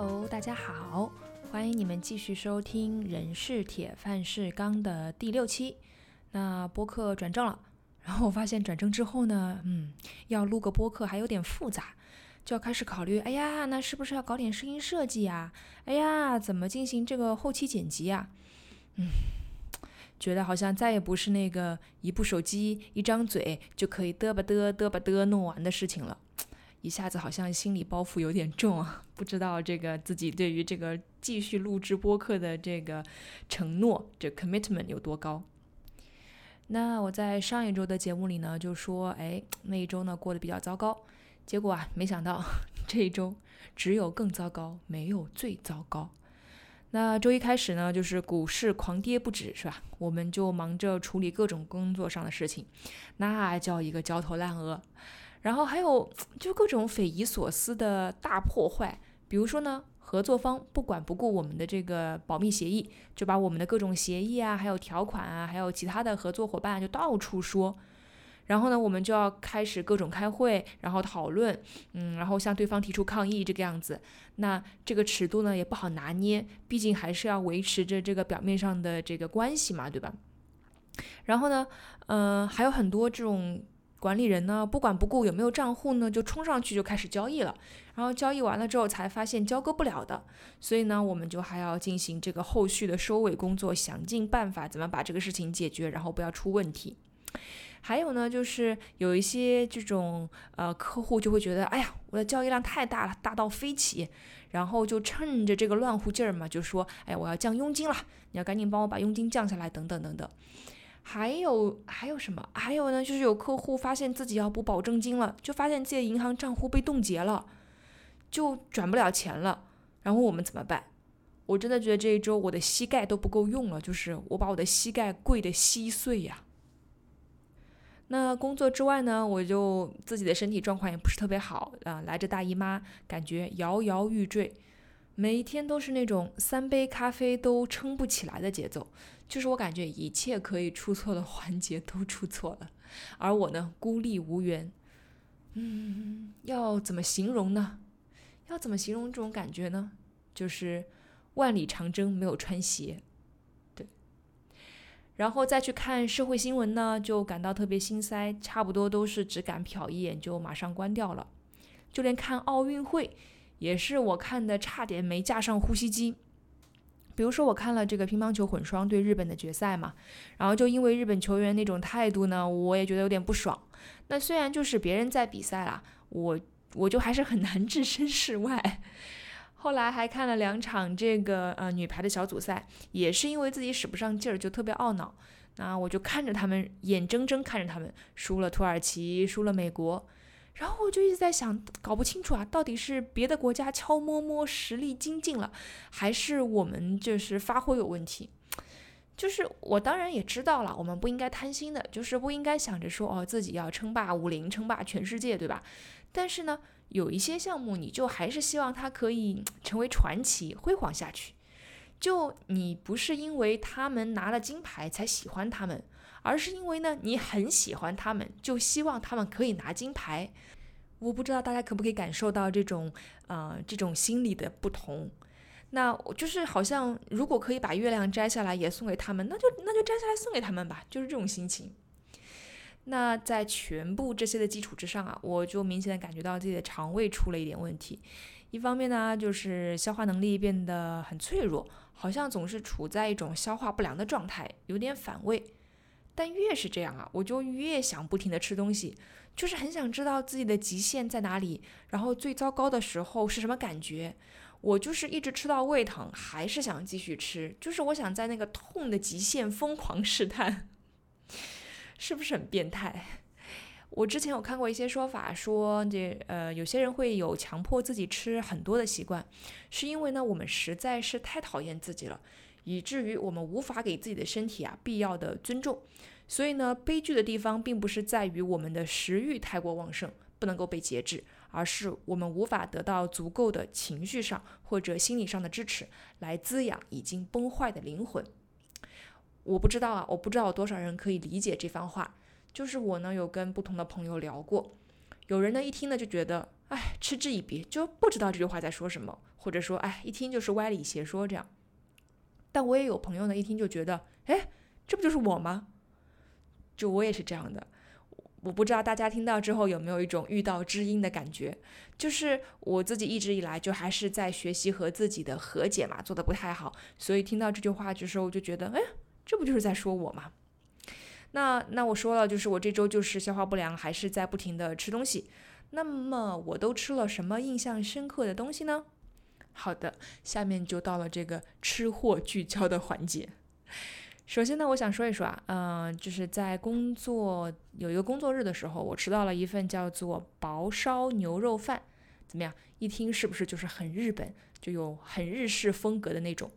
Hello，大家好，欢迎你们继续收听《人是铁，饭是钢》的第六期。那播客转正了，然后我发现转正之后呢，嗯，要录个播客还有点复杂，就要开始考虑，哎呀，那是不是要搞点声音设计呀？哎呀，怎么进行这个后期剪辑呀？嗯，觉得好像再也不是那个一部手机、一张嘴就可以嘚吧嘚嘚吧嘚弄完的事情了。一下子好像心理包袱有点重啊，不知道这个自己对于这个继续录制播客的这个承诺，这 commitment 有多高？那我在上一周的节目里呢，就说，哎，那一周呢过得比较糟糕，结果啊，没想到这一周只有更糟糕，没有最糟糕。那周一开始呢，就是股市狂跌不止，是吧？我们就忙着处理各种工作上的事情，那叫一个焦头烂额。然后还有就各种匪夷所思的大破坏，比如说呢，合作方不管不顾我们的这个保密协议，就把我们的各种协议啊，还有条款啊，还有其他的合作伙伴就到处说。然后呢，我们就要开始各种开会，然后讨论，嗯，然后向对方提出抗议这个样子。那这个尺度呢也不好拿捏，毕竟还是要维持着这个表面上的这个关系嘛，对吧？然后呢，嗯，还有很多这种。管理人呢，不管不顾有没有账户呢，就冲上去就开始交易了。然后交易完了之后，才发现交割不了的，所以呢，我们就还要进行这个后续的收尾工作，想尽办法怎么把这个事情解决，然后不要出问题。还有呢，就是有一些这种呃客户就会觉得，哎呀，我的交易量太大了，大到飞起，然后就趁着这个乱乎劲儿嘛，就说，哎，我要降佣金了，你要赶紧帮我把佣金降下来，等等等等。还有还有什么？还有呢，就是有客户发现自己要补保证金了，就发现自己的银行账户被冻结了，就转不了钱了。然后我们怎么办？我真的觉得这一周我的膝盖都不够用了，就是我把我的膝盖跪得稀碎呀。那工作之外呢，我就自己的身体状况也不是特别好啊，来着大姨妈，感觉摇摇欲坠。每一天都是那种三杯咖啡都撑不起来的节奏，就是我感觉一切可以出错的环节都出错了，而我呢孤立无援。嗯，要怎么形容呢？要怎么形容这种感觉呢？就是万里长征没有穿鞋，对。然后再去看社会新闻呢，就感到特别心塞，差不多都是只敢瞟一眼就马上关掉了，就连看奥运会。也是我看的，差点没架上呼吸机。比如说，我看了这个乒乓球混双对日本的决赛嘛，然后就因为日本球员那种态度呢，我也觉得有点不爽。那虽然就是别人在比赛啦，我我就还是很难置身事外。后来还看了两场这个呃女排的小组赛，也是因为自己使不上劲儿，就特别懊恼。那我就看着他们，眼睁睁看着他们输了土耳其，输了美国。然后我就一直在想，搞不清楚啊，到底是别的国家悄摸摸实力精进了，还是我们就是发挥有问题？就是我当然也知道了，我们不应该贪心的，就是不应该想着说哦自己要称霸武林、称霸全世界，对吧？但是呢，有一些项目你就还是希望它可以成为传奇，辉煌下去。就你不是因为他们拿了金牌才喜欢他们。而是因为呢，你很喜欢他们，就希望他们可以拿金牌。我不知道大家可不可以感受到这种，呃，这种心理的不同。那就是好像如果可以把月亮摘下来也送给他们，那就那就摘下来送给他们吧，就是这种心情。那在全部这些的基础之上啊，我就明显的感觉到自己的肠胃出了一点问题。一方面呢，就是消化能力变得很脆弱，好像总是处在一种消化不良的状态，有点反胃。但越是这样啊，我就越想不停的吃东西，就是很想知道自己的极限在哪里，然后最糟糕的时候是什么感觉。我就是一直吃到胃疼，还是想继续吃，就是我想在那个痛的极限疯狂试探，是不是很变态？我之前有看过一些说法，说这呃有些人会有强迫自己吃很多的习惯，是因为呢我们实在是太讨厌自己了。以至于我们无法给自己的身体啊必要的尊重，所以呢，悲剧的地方并不是在于我们的食欲太过旺盛，不能够被节制，而是我们无法得到足够的情绪上或者心理上的支持来滋养已经崩坏的灵魂。我不知道啊，我不知道有多少人可以理解这番话。就是我呢有跟不同的朋友聊过，有人呢一听呢就觉得，哎，嗤之以鼻，就不知道这句话在说什么，或者说，哎，一听就是歪理邪说这样。但我也有朋友呢，一听就觉得，哎，这不就是我吗？就我也是这样的。我不知道大家听到之后有没有一种遇到知音的感觉，就是我自己一直以来就还是在学习和自己的和解嘛，做的不太好，所以听到这句话的时候，我就觉得，哎，这不就是在说我吗？那那我说了，就是我这周就是消化不良，还是在不停的吃东西。那么我都吃了什么印象深刻的东西呢？好的，下面就到了这个吃货聚焦的环节。首先呢，我想说一说啊，嗯，就是在工作有一个工作日的时候，我吃到了一份叫做薄烧牛肉饭，怎么样？一听是不是就是很日本，就有很日式风格的那种？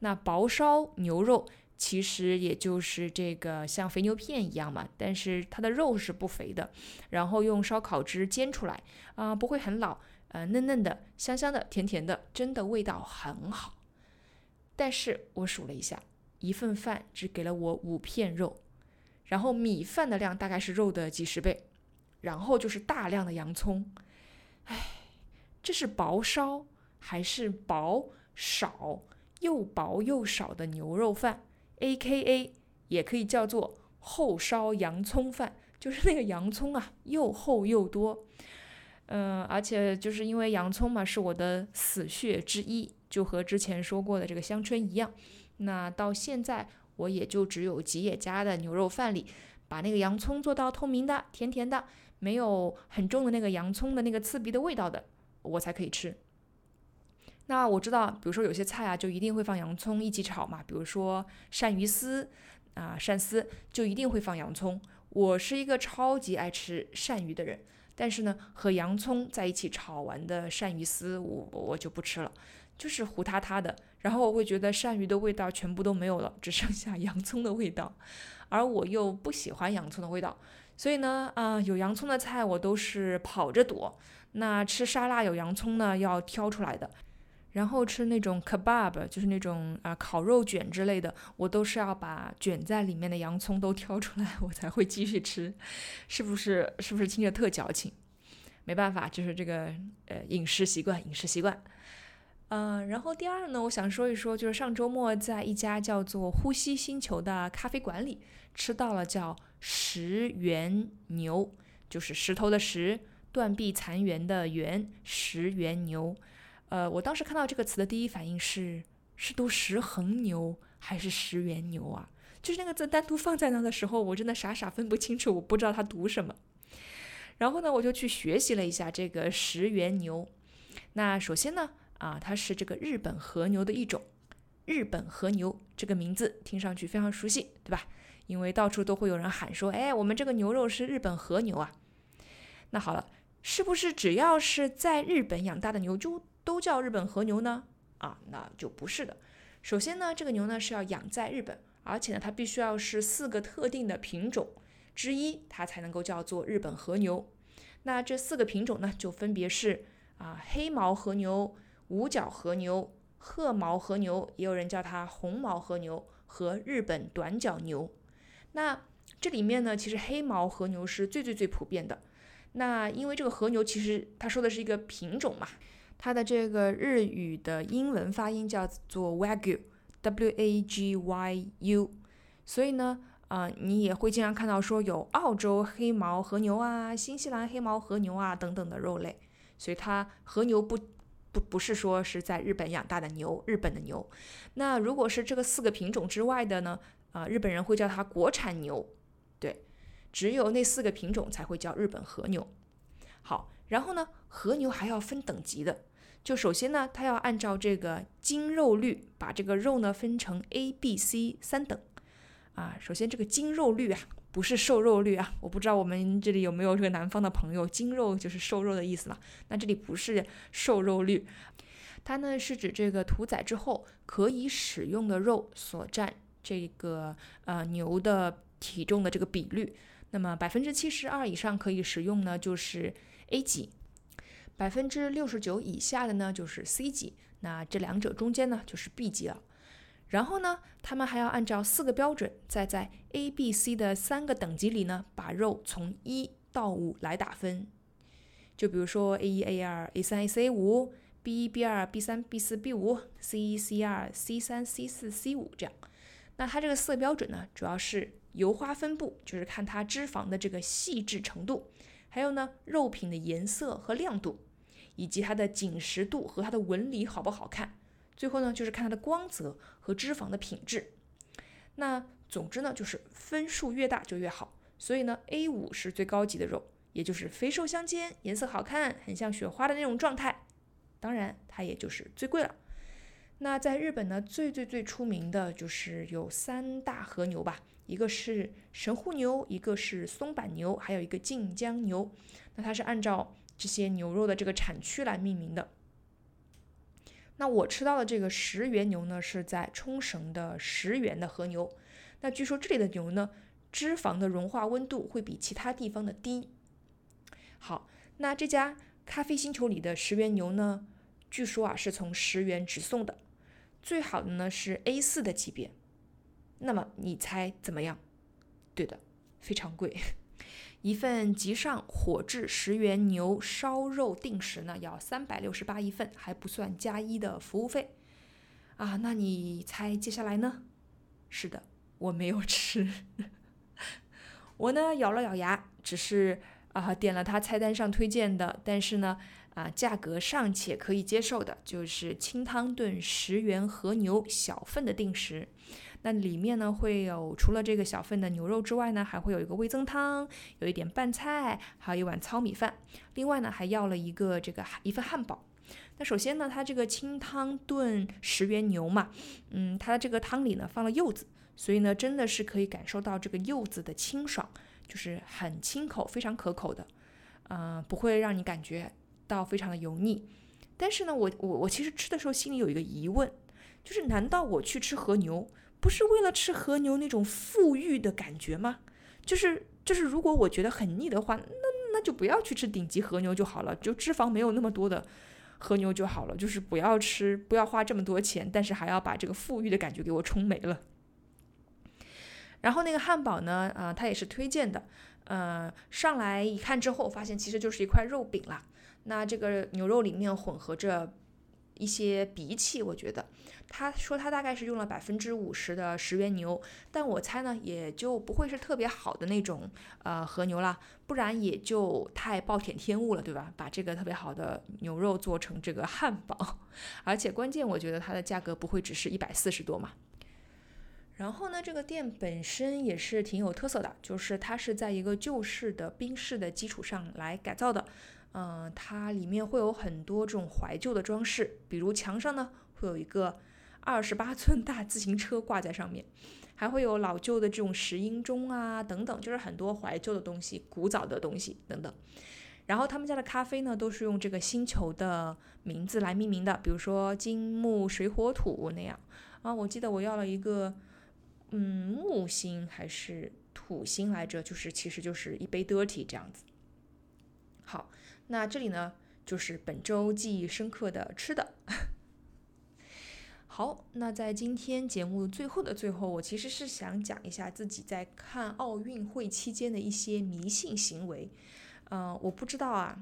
那薄烧牛肉其实也就是这个像肥牛片一样嘛，但是它的肉是不肥的，然后用烧烤汁煎出来啊，不会很老，呃，嫩嫩的，香香的，甜甜的，真的味道很好。但是我数了一下。一份饭只给了我五片肉，然后米饭的量大概是肉的几十倍，然后就是大量的洋葱。唉，这是薄烧还是薄少又薄又少的牛肉饭？A.K.A. 也可以叫做厚烧洋葱饭，就是那个洋葱啊又厚又多。嗯，而且就是因为洋葱嘛是我的死穴之一，就和之前说过的这个香椿一样。那到现在，我也就只有吉野家的牛肉饭里，把那个洋葱做到透明的、甜甜的，没有很重的那个洋葱的那个刺鼻的味道的，我才可以吃。那我知道，比如说有些菜啊，就一定会放洋葱一起炒嘛，比如说鳝鱼丝啊，鳝丝就一定会放洋葱。我是一个超级爱吃鳝鱼的人，但是呢，和洋葱在一起炒完的鳝鱼丝，我我就不吃了。就是糊塌塌的，然后我会觉得鳝鱼的味道全部都没有了，只剩下洋葱的味道，而我又不喜欢洋葱的味道，所以呢，啊，有洋葱的菜我都是跑着躲。那吃沙拉有洋葱呢，要挑出来的，然后吃那种 kebab，就是那种啊烤肉卷之类的，我都是要把卷在里面的洋葱都挑出来，我才会继续吃，是不是？是不是听着特矫情？没办法，就是这个呃饮食习惯，饮食习惯。嗯，然后第二呢，我想说一说，就是上周末在一家叫做“呼吸星球”的咖啡馆里吃到了叫石原牛，就是石头的石，断壁残垣的垣，石原牛。呃，我当时看到这个词的第一反应是，是读石恒牛还是石原牛啊？就是那个字单独放在那的时候，我真的傻傻分不清楚，我不知道它读什么。然后呢，我就去学习了一下这个石原牛。那首先呢。啊，它是这个日本和牛的一种。日本和牛这个名字听上去非常熟悉，对吧？因为到处都会有人喊说：“哎，我们这个牛肉是日本和牛啊。”那好了，是不是只要是在日本养大的牛就都叫日本和牛呢？啊，那就不是的。首先呢，这个牛呢是要养在日本，而且呢它必须要是四个特定的品种之一，它才能够叫做日本和牛。那这四个品种呢就分别是啊黑毛和牛。五角和牛、褐毛和牛，也有人叫它红毛和牛和日本短角牛。那这里面呢，其实黑毛和牛是最最最普遍的。那因为这个和牛其实它说的是一个品种嘛，它的这个日语的英文发音叫做 Wagyu，W A G Y U。所以呢，啊，你也会经常看到说有澳洲黑毛和牛啊、新西兰黑毛和牛啊等等的肉类。所以它和牛不。不不是说是在日本养大的牛，日本的牛。那如果是这个四个品种之外的呢？啊，日本人会叫它国产牛。对，只有那四个品种才会叫日本和牛。好，然后呢，和牛还要分等级的。就首先呢，它要按照这个精肉率，把这个肉呢分成 A、B、C 三等。啊，首先这个精肉率啊。不是瘦肉率啊，我不知道我们这里有没有这个南方的朋友，精肉就是瘦肉的意思嘛？那这里不是瘦肉率，它呢是指这个屠宰之后可以使用的肉所占这个呃牛的体重的这个比率。那么百分之七十二以上可以使用呢，就是 A 级；百分之六十九以下的呢，就是 C 级。那这两者中间呢，就是 B 级了。然后呢，他们还要按照四个标准，再在 A、B、C 的三个等级里呢，把肉从一到五来打分。就比如说 A 一、A 二、A 三、A 四、A 五，B 一、B 二、B 三、B 四、B 五，C 一、C 二、C 三、C 四、C 五这样。那它这个色标准呢，主要是油花分布，就是看它脂肪的这个细致程度，还有呢肉品的颜色和亮度，以及它的紧实度和它的纹理好不好看。最后呢，就是看它的光泽和脂肪的品质。那总之呢，就是分数越大就越好。所以呢，A 五是最高级的肉，也就是肥瘦相间，颜色好看，很像雪花的那种状态。当然，它也就是最贵了。那在日本呢，最最最出名的就是有三大和牛吧，一个是神户牛，一个是松阪牛，还有一个近江牛。那它是按照这些牛肉的这个产区来命名的。那我吃到的这个石原牛呢，是在冲绳的石原的和牛。那据说这里的牛呢，脂肪的融化温度会比其他地方的低。好，那这家咖啡星球里的石原牛呢，据说啊是从石原直送的，最好的呢是 A 四的级别。那么你猜怎么样？对的，非常贵。一份极上火炙十元牛烧肉定时呢，要三百六十八一份，还不算加一的服务费啊。那你猜接下来呢？是的，我没有吃。我呢咬了咬牙，只是啊点了他菜单上推荐的，但是呢啊价格尚且可以接受的，就是清汤炖十元和牛小份的定时。那里面呢会有除了这个小份的牛肉之外呢，还会有一个味增汤，有一点拌菜，还有一碗糙米饭。另外呢还要了一个这个一份汉堡。那首先呢，它这个清汤炖十元牛嘛，嗯，它的这个汤里呢放了柚子，所以呢真的是可以感受到这个柚子的清爽，就是很清口，非常可口的，嗯，不会让你感觉到非常的油腻。但是呢，我我我其实吃的时候心里有一个疑问，就是难道我去吃和牛？不是为了吃和牛那种富裕的感觉吗？就是就是，如果我觉得很腻的话，那那就不要去吃顶级和牛就好了，就脂肪没有那么多的和牛就好了。就是不要吃，不要花这么多钱，但是还要把这个富裕的感觉给我冲没了。然后那个汉堡呢，啊，它也是推荐的，呃，上来一看之后，发现其实就是一块肉饼啦。那这个牛肉里面混合着。一些鼻气，我觉得他说他大概是用了百分之五十的石原牛，但我猜呢也就不会是特别好的那种呃和牛啦，不然也就太暴殄天物了，对吧？把这个特别好的牛肉做成这个汉堡，而且关键我觉得它的价格不会只是一百四十多嘛。然后呢，这个店本身也是挺有特色的，就是它是在一个旧式的宾式的基础上来改造的。嗯，它里面会有很多这种怀旧的装饰，比如墙上呢会有一个二十八寸大自行车挂在上面，还会有老旧的这种石英钟啊等等，就是很多怀旧的东西、古早的东西等等。然后他们家的咖啡呢都是用这个星球的名字来命名的，比如说金木水火土那样啊。我记得我要了一个嗯木星还是土星来着，就是其实就是一杯 dirty 这样子。好。那这里呢，就是本周记忆深刻的吃的。好，那在今天节目最后的最后，我其实是想讲一下自己在看奥运会期间的一些迷信行为。嗯，我不知道啊，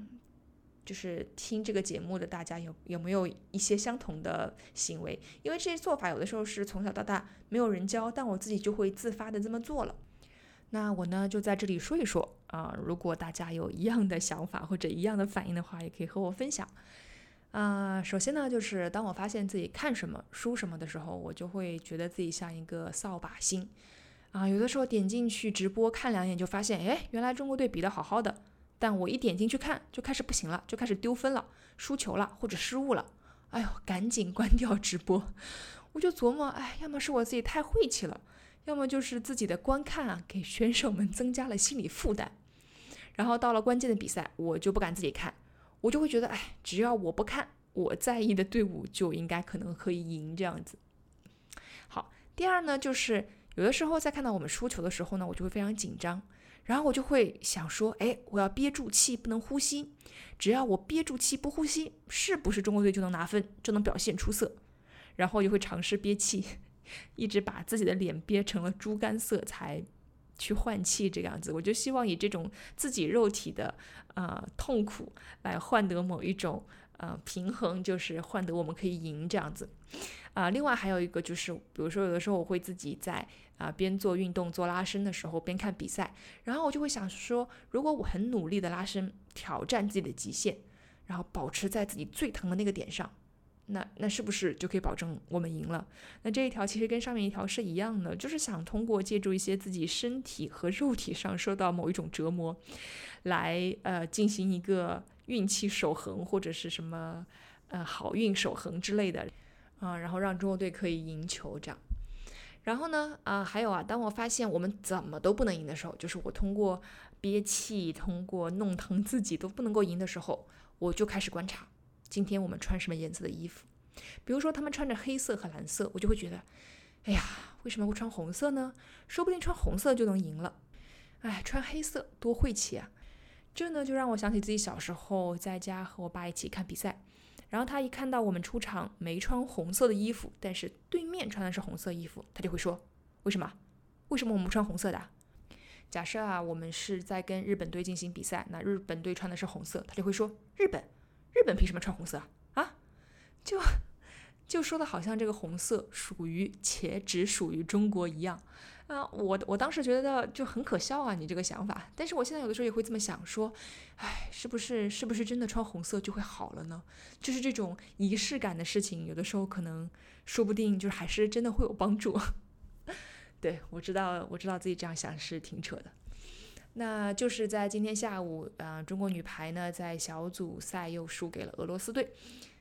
就是听这个节目的大家有有没有一些相同的行为？因为这些做法有的时候是从小到大没有人教，但我自己就会自发的这么做了。那我呢就在这里说一说啊，如果大家有一样的想法或者一样的反应的话，也可以和我分享。啊，首先呢，就是当我发现自己看什么书什么的时候，我就会觉得自己像一个扫把星啊。有的时候点进去直播看两眼，就发现哎，原来中国队比得好好的，但我一点进去看就开始不行了，就开始丢分了，输球了或者失误了，哎呦，赶紧关掉直播。我就琢磨，哎，要么是我自己太晦气了。要么就是自己的观看啊，给选手们增加了心理负担，然后到了关键的比赛，我就不敢自己看，我就会觉得，哎，只要我不看，我在意的队伍就应该可能可以赢这样子。好，第二呢，就是有的时候在看到我们输球的时候呢，我就会非常紧张，然后我就会想说，哎，我要憋住气，不能呼吸，只要我憋住气不呼吸，是不是中国队就能拿分，就能表现出色？然后就会尝试憋气。一直把自己的脸憋成了猪肝色，才去换气这样子。我就希望以这种自己肉体的呃痛苦来换得某一种呃平衡，就是换得我们可以赢这样子。啊，另外还有一个就是，比如说有的时候我会自己在啊边做运动做拉伸的时候边看比赛，然后我就会想说，如果我很努力的拉伸，挑战自己的极限，然后保持在自己最疼的那个点上，那那是不是就可以保证我们赢了？那这一条其实跟上面一条是一样的，就是想通过借助一些自己身体和肉体上受到某一种折磨，来呃进行一个运气守恒或者是什么呃好运守恒之类的。啊，然后让中国队可以赢球，这样。然后呢，啊，还有啊，当我发现我们怎么都不能赢的时候，就是我通过憋气、通过弄疼自己都不能够赢的时候，我就开始观察今天我们穿什么颜色的衣服。比如说他们穿着黑色和蓝色，我就会觉得，哎呀，为什么会穿红色呢？说不定穿红色就能赢了。哎，穿黑色多晦气啊！这呢，就让我想起自己小时候在家和我爸一起看比赛。然后他一看到我们出场没穿红色的衣服，但是对面穿的是红色衣服，他就会说：“为什么？为什么我们不穿红色的？”假设啊，我们是在跟日本队进行比赛，那日本队穿的是红色，他就会说：“日本，日本凭什么穿红色啊？”，就就说的好像这个红色属于且只属于中国一样。啊，我我当时觉得就很可笑啊，你这个想法。但是我现在有的时候也会这么想，说，哎，是不是是不是真的穿红色就会好了呢？就是这种仪式感的事情，有的时候可能说不定就是还是真的会有帮助。对我知道，我知道自己这样想是挺扯的。那就是在今天下午，啊，中国女排呢在小组赛又输给了俄罗斯队，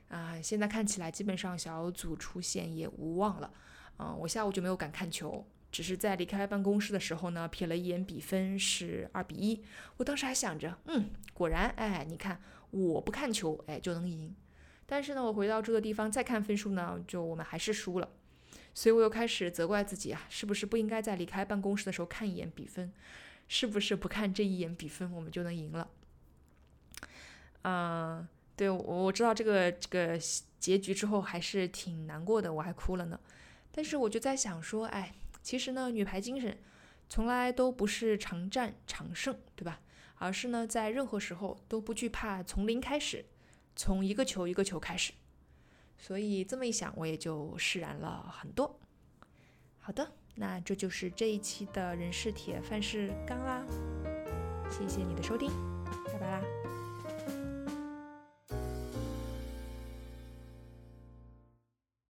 啊，现在看起来基本上小组出线也无望了。嗯，我下午就没有敢看球。只是在离开办公室的时候呢，瞥了一眼比分是二比一。我当时还想着，嗯，果然，哎，你看我不看球，哎，就能赢。但是呢，我回到住的地方再看分数呢，就我们还是输了。所以我又开始责怪自己啊，是不是不应该在离开办公室的时候看一眼比分？是不是不看这一眼比分，我们就能赢了？嗯，对我我知道这个这个结局之后还是挺难过的，我还哭了呢。但是我就在想说，哎。其实呢，女排精神从来都不是常战常胜，对吧？而是呢，在任何时候都不惧怕从零开始，从一个球一个球开始。所以这么一想，我也就释然了很多。好的，那这就是这一期的人事铁，饭是钢啦。谢谢你的收听，拜拜啦。